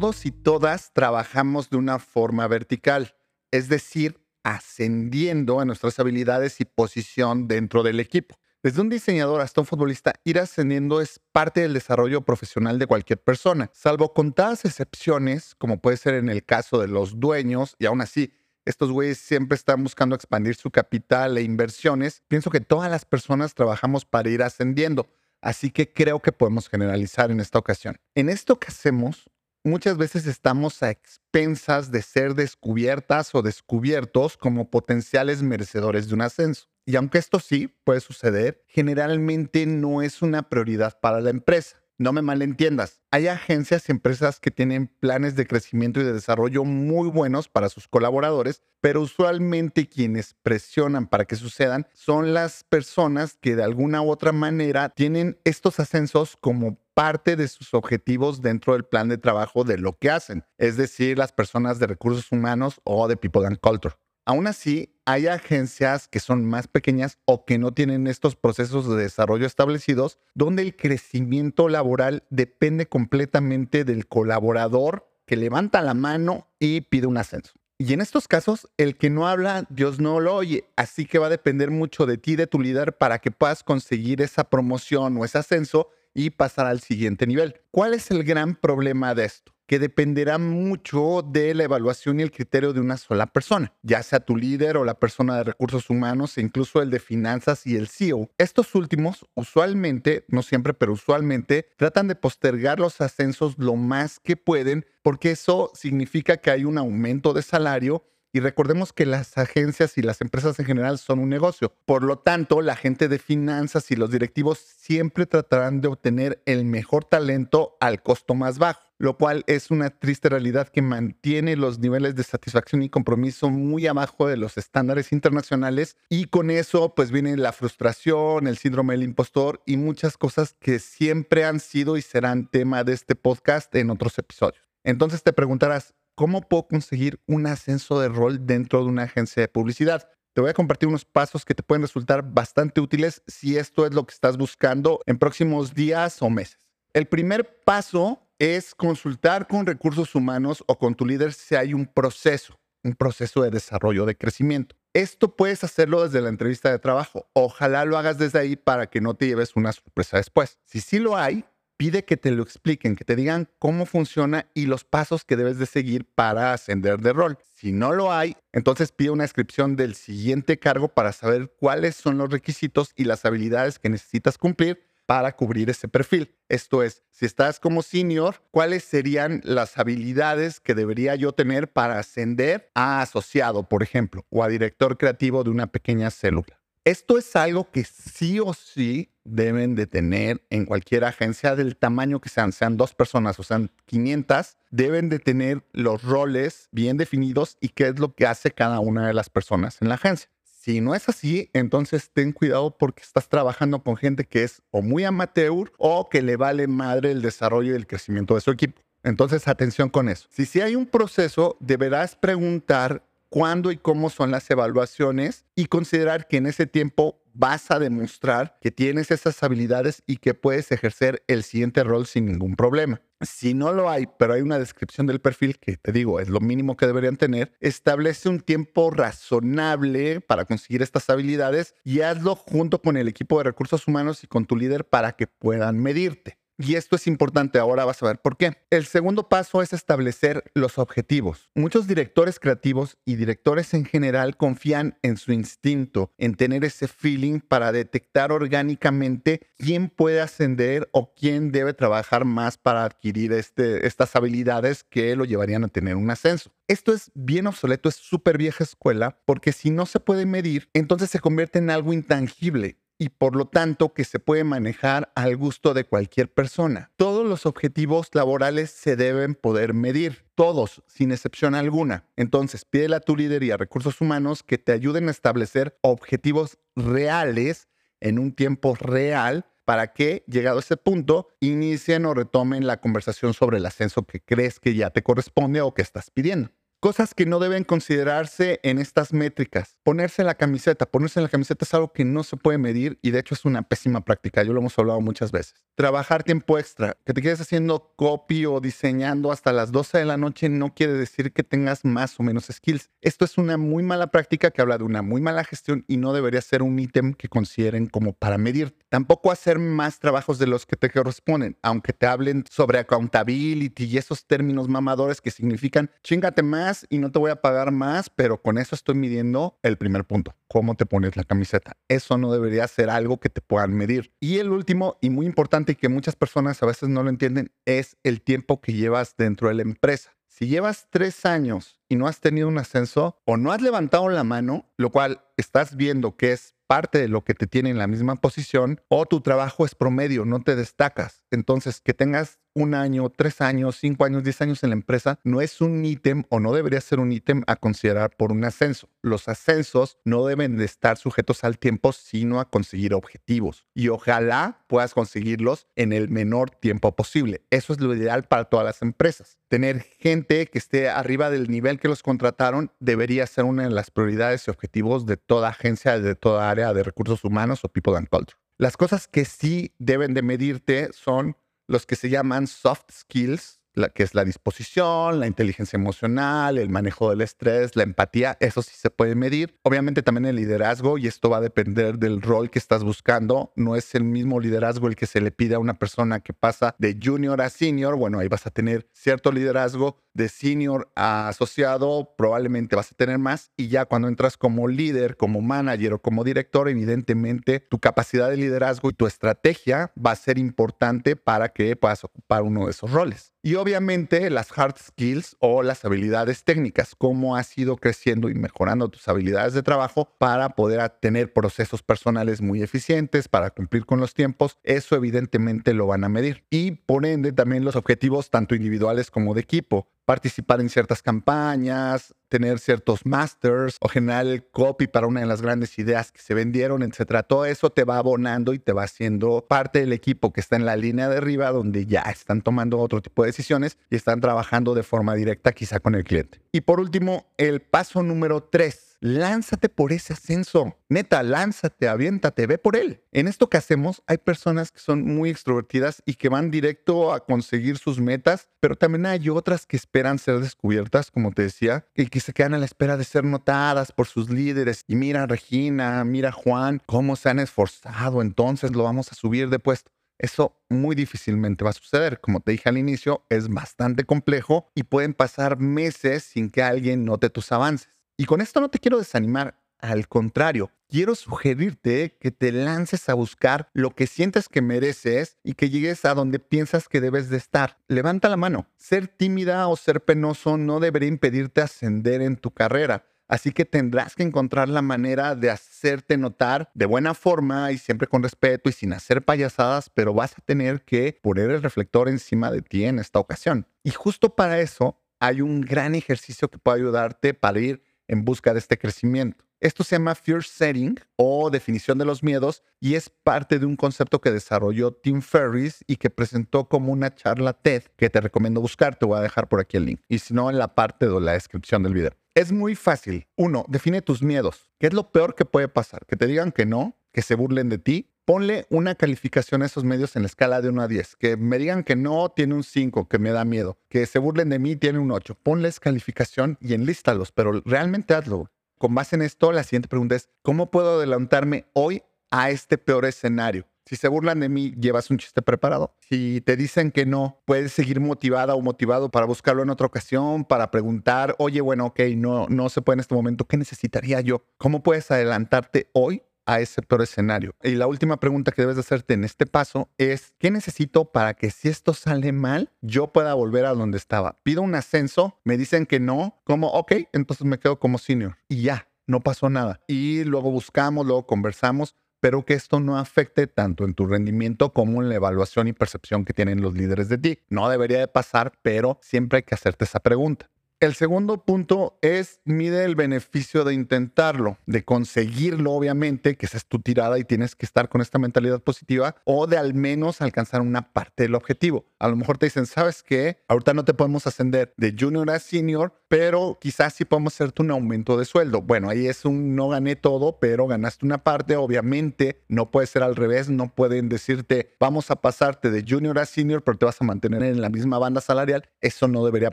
todos y todas trabajamos de una forma vertical, es decir, ascendiendo a nuestras habilidades y posición dentro del equipo. Desde un diseñador hasta un futbolista, ir ascendiendo es parte del desarrollo profesional de cualquier persona, salvo contadas excepciones, como puede ser en el caso de los dueños, y aún así, estos güeyes siempre están buscando expandir su capital e inversiones. Pienso que todas las personas trabajamos para ir ascendiendo, así que creo que podemos generalizar en esta ocasión. En esto que hacemos, muchas veces estamos a expensas de ser descubiertas o descubiertos como potenciales merecedores de un ascenso. Y aunque esto sí puede suceder, generalmente no es una prioridad para la empresa. No me malentiendas. Hay agencias y empresas que tienen planes de crecimiento y de desarrollo muy buenos para sus colaboradores, pero usualmente quienes presionan para que sucedan son las personas que de alguna u otra manera tienen estos ascensos como parte de sus objetivos dentro del plan de trabajo de lo que hacen, es decir, las personas de recursos humanos o de People and Culture. Aún así, hay agencias que son más pequeñas o que no tienen estos procesos de desarrollo establecidos, donde el crecimiento laboral depende completamente del colaborador que levanta la mano y pide un ascenso. Y en estos casos, el que no habla, Dios no lo oye. Así que va a depender mucho de ti, de tu líder, para que puedas conseguir esa promoción o ese ascenso y pasar al siguiente nivel. ¿Cuál es el gran problema de esto? Que dependerá mucho de la evaluación y el criterio de una sola persona, ya sea tu líder o la persona de recursos humanos e incluso el de finanzas y el CEO. Estos últimos, usualmente, no siempre, pero usualmente, tratan de postergar los ascensos lo más que pueden porque eso significa que hay un aumento de salario y recordemos que las agencias y las empresas en general son un negocio. Por lo tanto, la gente de finanzas y los directivos siempre tratarán de obtener el mejor talento al costo más bajo lo cual es una triste realidad que mantiene los niveles de satisfacción y compromiso muy abajo de los estándares internacionales y con eso pues viene la frustración, el síndrome del impostor y muchas cosas que siempre han sido y serán tema de este podcast en otros episodios. Entonces te preguntarás, ¿cómo puedo conseguir un ascenso de rol dentro de una agencia de publicidad? Te voy a compartir unos pasos que te pueden resultar bastante útiles si esto es lo que estás buscando en próximos días o meses. El primer paso es consultar con recursos humanos o con tu líder si hay un proceso, un proceso de desarrollo, de crecimiento. Esto puedes hacerlo desde la entrevista de trabajo. Ojalá lo hagas desde ahí para que no te lleves una sorpresa después. Si sí lo hay, pide que te lo expliquen, que te digan cómo funciona y los pasos que debes de seguir para ascender de rol. Si no lo hay, entonces pide una descripción del siguiente cargo para saber cuáles son los requisitos y las habilidades que necesitas cumplir para cubrir ese perfil. Esto es, si estás como senior, ¿cuáles serían las habilidades que debería yo tener para ascender a asociado, por ejemplo, o a director creativo de una pequeña célula? Esto es algo que sí o sí deben de tener en cualquier agencia del tamaño que sean, sean dos personas o sean 500, deben de tener los roles bien definidos y qué es lo que hace cada una de las personas en la agencia. Si no es así, entonces ten cuidado porque estás trabajando con gente que es o muy amateur o que le vale madre el desarrollo y el crecimiento de su equipo. Entonces, atención con eso. Si sí hay un proceso, deberás preguntar cuándo y cómo son las evaluaciones y considerar que en ese tiempo vas a demostrar que tienes esas habilidades y que puedes ejercer el siguiente rol sin ningún problema. Si no lo hay, pero hay una descripción del perfil que te digo es lo mínimo que deberían tener, establece un tiempo razonable para conseguir estas habilidades y hazlo junto con el equipo de recursos humanos y con tu líder para que puedan medirte. Y esto es importante, ahora vas a ver por qué. El segundo paso es establecer los objetivos. Muchos directores creativos y directores en general confían en su instinto, en tener ese feeling para detectar orgánicamente quién puede ascender o quién debe trabajar más para adquirir este, estas habilidades que lo llevarían a tener un ascenso. Esto es bien obsoleto, es súper vieja escuela, porque si no se puede medir, entonces se convierte en algo intangible y por lo tanto que se puede manejar al gusto de cualquier persona. Todos los objetivos laborales se deben poder medir, todos, sin excepción alguna. Entonces, pídele a tu líder y a recursos humanos que te ayuden a establecer objetivos reales en un tiempo real para que, llegado a ese punto, inicien o retomen la conversación sobre el ascenso que crees que ya te corresponde o que estás pidiendo. Cosas que no deben considerarse en estas métricas. Ponerse la camiseta. Ponerse la camiseta es algo que no se puede medir y de hecho es una pésima práctica. Yo lo hemos hablado muchas veces. Trabajar tiempo extra. Que te quedes haciendo copy o diseñando hasta las 12 de la noche no quiere decir que tengas más o menos skills. Esto es una muy mala práctica que habla de una muy mala gestión y no debería ser un ítem que consideren como para medir. Tampoco hacer más trabajos de los que te corresponden, aunque te hablen sobre accountability y esos términos mamadores que significan chingate más y no te voy a pagar más, pero con eso estoy midiendo el primer punto, cómo te pones la camiseta. Eso no debería ser algo que te puedan medir. Y el último y muy importante y que muchas personas a veces no lo entienden es el tiempo que llevas dentro de la empresa. Si llevas tres años y no has tenido un ascenso o no has levantado la mano, lo cual estás viendo que es parte de lo que te tiene en la misma posición, o tu trabajo es promedio, no te destacas. Entonces, que tengas un año, tres años, cinco años, diez años en la empresa, no es un ítem o no debería ser un ítem a considerar por un ascenso. Los ascensos no deben de estar sujetos al tiempo, sino a conseguir objetivos. Y ojalá puedas conseguirlos en el menor tiempo posible. Eso es lo ideal para todas las empresas. Tener gente que esté arriba del nivel que los contrataron debería ser una de las prioridades y objetivos de toda agencia, de toda área de recursos humanos o people and culture. Las cosas que sí deben de medirte son los que se llaman soft skills, la, que es la disposición, la inteligencia emocional, el manejo del estrés, la empatía, eso sí se puede medir. Obviamente también el liderazgo y esto va a depender del rol que estás buscando. No es el mismo liderazgo el que se le pide a una persona que pasa de junior a senior. Bueno, ahí vas a tener cierto liderazgo de senior a asociado, probablemente vas a tener más. Y ya cuando entras como líder, como manager o como director, evidentemente tu capacidad de liderazgo y tu estrategia va a ser importante para que puedas ocupar uno de esos roles. Y obviamente las hard skills o las habilidades técnicas, cómo has ido creciendo y mejorando tus habilidades de trabajo para poder tener procesos personales muy eficientes, para cumplir con los tiempos, eso evidentemente lo van a medir. Y por ende también los objetivos tanto individuales como de equipo participar en ciertas campañas, tener ciertos masters o generar el copy para una de las grandes ideas que se vendieron, etcétera. Todo eso te va abonando y te va haciendo parte del equipo que está en la línea de arriba donde ya están tomando otro tipo de decisiones y están trabajando de forma directa quizá con el cliente. Y por último, el paso número tres lánzate por ese ascenso. Neta, lánzate, aviéntate, ve por él. En esto que hacemos, hay personas que son muy extrovertidas y que van directo a conseguir sus metas, pero también hay otras que esperan ser descubiertas, como te decía, y que se quedan a la espera de ser notadas por sus líderes. Y mira Regina, mira Juan, cómo se han esforzado, entonces lo vamos a subir de puesto. Eso muy difícilmente va a suceder. Como te dije al inicio, es bastante complejo y pueden pasar meses sin que alguien note tus avances. Y con esto no te quiero desanimar, al contrario, quiero sugerirte que te lances a buscar lo que sientes que mereces y que llegues a donde piensas que debes de estar. Levanta la mano. Ser tímida o ser penoso no debería impedirte ascender en tu carrera. Así que tendrás que encontrar la manera de hacerte notar de buena forma y siempre con respeto y sin hacer payasadas, pero vas a tener que poner el reflector encima de ti en esta ocasión. Y justo para eso hay un gran ejercicio que puede ayudarte para ir en busca de este crecimiento. Esto se llama Fear Setting o definición de los miedos y es parte de un concepto que desarrolló Tim Ferriss y que presentó como una charla TED que te recomiendo buscar. Te voy a dejar por aquí el link y si no en la parte de la descripción del video. Es muy fácil. Uno, define tus miedos. ¿Qué es lo peor que puede pasar? Que te digan que no, que se burlen de ti. Ponle una calificación a esos medios en la escala de 1 a 10. Que me digan que no, tiene un 5, que me da miedo. Que se burlen de mí, tiene un 8. Ponles calificación y enlístalos, pero realmente hazlo. Con base en esto, la siguiente pregunta es, ¿cómo puedo adelantarme hoy a este peor escenario? Si se burlan de mí, llevas un chiste preparado. Si te dicen que no, puedes seguir motivada o motivado para buscarlo en otra ocasión, para preguntar, oye, bueno, ok, no, no se puede en este momento, ¿qué necesitaría yo? ¿Cómo puedes adelantarte hoy a ese peor escenario. Y la última pregunta que debes de hacerte en este paso es, ¿qué necesito para que si esto sale mal, yo pueda volver a donde estaba? Pido un ascenso, me dicen que no, como, ok, entonces me quedo como senior. Y ya, no pasó nada. Y luego buscamos, luego conversamos, pero que esto no afecte tanto en tu rendimiento como en la evaluación y percepción que tienen los líderes de ti. No debería de pasar, pero siempre hay que hacerte esa pregunta. El segundo punto es mide el beneficio de intentarlo, de conseguirlo, obviamente, que esa es tu tirada y tienes que estar con esta mentalidad positiva, o de al menos alcanzar una parte del objetivo. A lo mejor te dicen, ¿sabes qué? Ahorita no te podemos ascender de junior a senior, pero quizás sí podemos hacerte un aumento de sueldo. Bueno, ahí es un no gané todo, pero ganaste una parte. Obviamente, no puede ser al revés, no pueden decirte, vamos a pasarte de junior a senior, pero te vas a mantener en la misma banda salarial. Eso no debería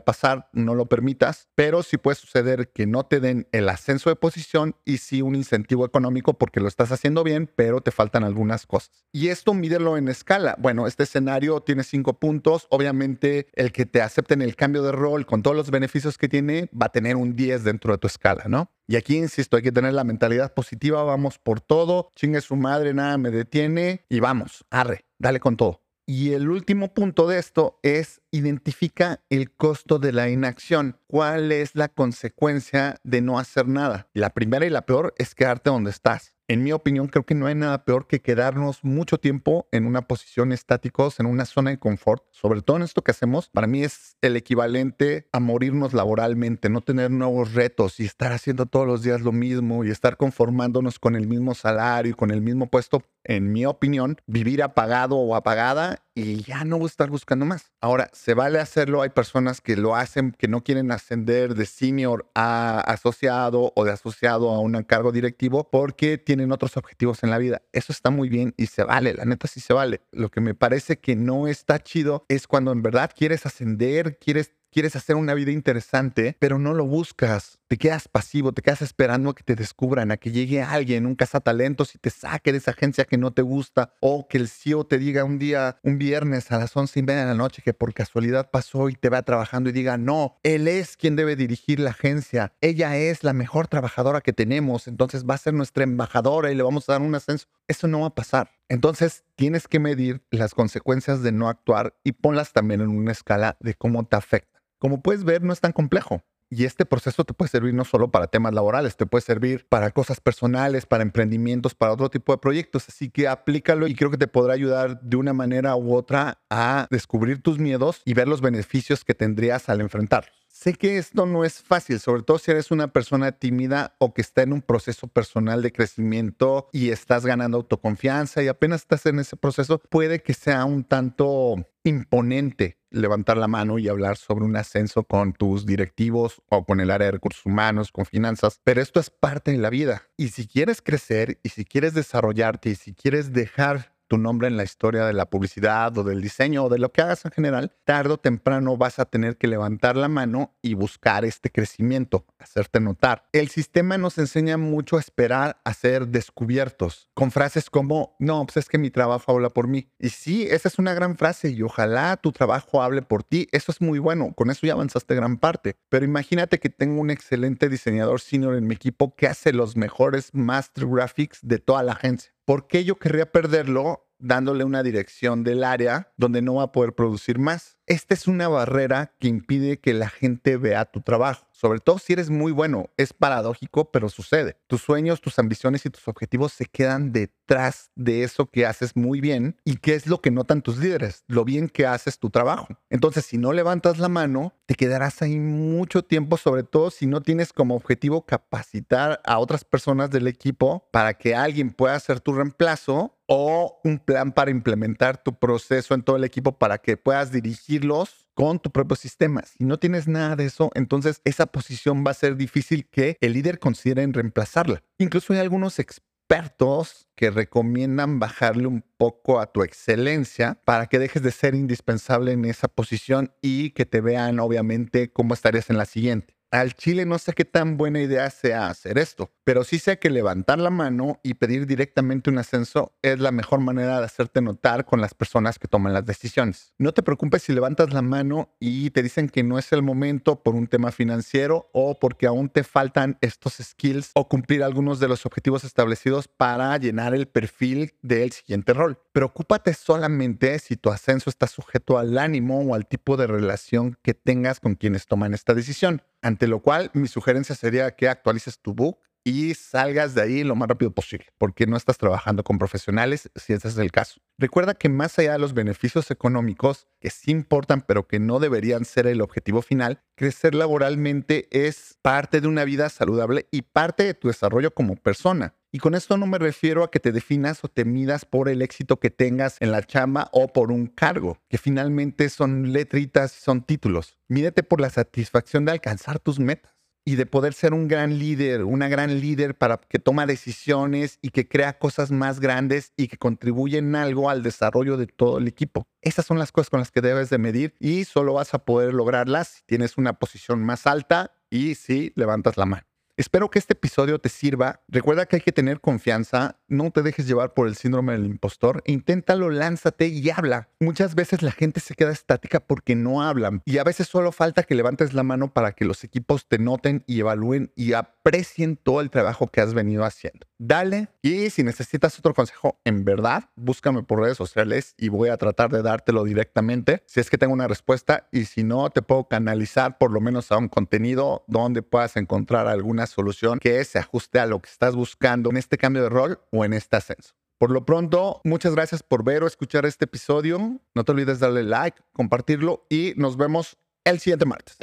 pasar, no lo permite pero sí puede suceder que no te den el ascenso de posición y sí un incentivo económico porque lo estás haciendo bien, pero te faltan algunas cosas. Y esto mídelo en escala. Bueno, este escenario tiene cinco puntos. Obviamente, el que te acepten el cambio de rol con todos los beneficios que tiene va a tener un 10 dentro de tu escala, ¿no? Y aquí, insisto, hay que tener la mentalidad positiva, vamos por todo, chingue su madre, nada me detiene y vamos, arre, dale con todo. Y el último punto de esto es identifica el costo de la inacción. ¿Cuál es la consecuencia de no hacer nada? La primera y la peor es quedarte donde estás. En mi opinión, creo que no hay nada peor que quedarnos mucho tiempo en una posición estáticos, en una zona de confort. Sobre todo en esto que hacemos, para mí es el equivalente a morirnos laboralmente, no tener nuevos retos y estar haciendo todos los días lo mismo y estar conformándonos con el mismo salario y con el mismo puesto. En mi opinión, vivir apagado o apagada y ya no estar buscando más. Ahora, se vale hacerlo. Hay personas que lo hacen, que no quieren ascender de senior a asociado o de asociado a un cargo directivo porque tienen otros objetivos en la vida. Eso está muy bien y se vale, la neta sí se vale. Lo que me parece que no está chido es cuando en verdad quieres ascender, quieres quieres hacer una vida interesante, pero no lo buscas. Te quedas pasivo, te quedas esperando a que te descubran, a que llegue alguien, un cazatalentos y te saque de esa agencia que no te gusta, o que el CEO te diga un día, un viernes a las once y media de la noche que por casualidad pasó y te va trabajando y diga, no, él es quien debe dirigir la agencia, ella es la mejor trabajadora que tenemos, entonces va a ser nuestra embajadora y le vamos a dar un ascenso. Eso no va a pasar. Entonces tienes que medir las consecuencias de no actuar y ponlas también en una escala de cómo te afecta. Como puedes ver, no es tan complejo. Y este proceso te puede servir no solo para temas laborales, te puede servir para cosas personales, para emprendimientos, para otro tipo de proyectos. Así que aplícalo y creo que te podrá ayudar de una manera u otra a descubrir tus miedos y ver los beneficios que tendrías al enfrentarlos. Sé que esto no es fácil, sobre todo si eres una persona tímida o que está en un proceso personal de crecimiento y estás ganando autoconfianza y apenas estás en ese proceso, puede que sea un tanto imponente levantar la mano y hablar sobre un ascenso con tus directivos o con el área de recursos humanos, con finanzas, pero esto es parte de la vida. Y si quieres crecer y si quieres desarrollarte y si quieres dejar tu nombre en la historia de la publicidad o del diseño o de lo que hagas en general, tarde o temprano vas a tener que levantar la mano y buscar este crecimiento, hacerte notar. El sistema nos enseña mucho a esperar a ser descubiertos con frases como, no, pues es que mi trabajo habla por mí. Y sí, esa es una gran frase y ojalá tu trabajo hable por ti. Eso es muy bueno, con eso ya avanzaste gran parte. Pero imagínate que tengo un excelente diseñador senior en mi equipo que hace los mejores master graphics de toda la agencia. ¿Por qué yo querría perderlo dándole una dirección del área donde no va a poder producir más? Esta es una barrera que impide que la gente vea tu trabajo sobre todo si eres muy bueno. Es paradójico, pero sucede. Tus sueños, tus ambiciones y tus objetivos se quedan detrás de eso que haces muy bien y qué es lo que notan tus líderes, lo bien que haces tu trabajo. Entonces, si no levantas la mano, te quedarás ahí mucho tiempo, sobre todo si no tienes como objetivo capacitar a otras personas del equipo para que alguien pueda hacer tu reemplazo o un plan para implementar tu proceso en todo el equipo para que puedas dirigirlos con tu propio sistema. Si no tienes nada de eso, entonces esa posición va a ser difícil que el líder considere en reemplazarla. Incluso hay algunos expertos que recomiendan bajarle un poco a tu excelencia para que dejes de ser indispensable en esa posición y que te vean obviamente cómo estarías en la siguiente al Chile no sé qué tan buena idea sea hacer esto, pero sí sé que levantar la mano y pedir directamente un ascenso es la mejor manera de hacerte notar con las personas que toman las decisiones. No te preocupes si levantas la mano y te dicen que no es el momento por un tema financiero o porque aún te faltan estos skills o cumplir algunos de los objetivos establecidos para llenar el perfil del siguiente rol. Preocúpate solamente si tu ascenso está sujeto al ánimo o al tipo de relación que tengas con quienes toman esta decisión. Lo cual, mi sugerencia sería que actualices tu book y salgas de ahí lo más rápido posible, porque no estás trabajando con profesionales si ese es el caso. Recuerda que más allá de los beneficios económicos, que sí importan, pero que no deberían ser el objetivo final, crecer laboralmente es parte de una vida saludable y parte de tu desarrollo como persona. Y con esto no me refiero a que te definas o te midas por el éxito que tengas en la chamba o por un cargo, que finalmente son letritas son títulos. Mídete por la satisfacción de alcanzar tus metas y de poder ser un gran líder, una gran líder para que toma decisiones y que crea cosas más grandes y que contribuyen algo al desarrollo de todo el equipo. Esas son las cosas con las que debes de medir y solo vas a poder lograrlas si tienes una posición más alta y si levantas la mano. Espero que este episodio te sirva. Recuerda que hay que tener confianza, no te dejes llevar por el síndrome del impostor. Inténtalo, lánzate y habla. Muchas veces la gente se queda estática porque no hablan y a veces solo falta que levantes la mano para que los equipos te noten y evalúen y aprecien todo el trabajo que has venido haciendo. Dale y si necesitas otro consejo, en verdad, búscame por redes sociales y voy a tratar de dártelo directamente si es que tengo una respuesta y si no, te puedo canalizar por lo menos a un contenido donde puedas encontrar alguna solución que se ajuste a lo que estás buscando en este cambio de rol en este ascenso. Por lo pronto, muchas gracias por ver o escuchar este episodio. No te olvides darle like, compartirlo y nos vemos el siguiente martes.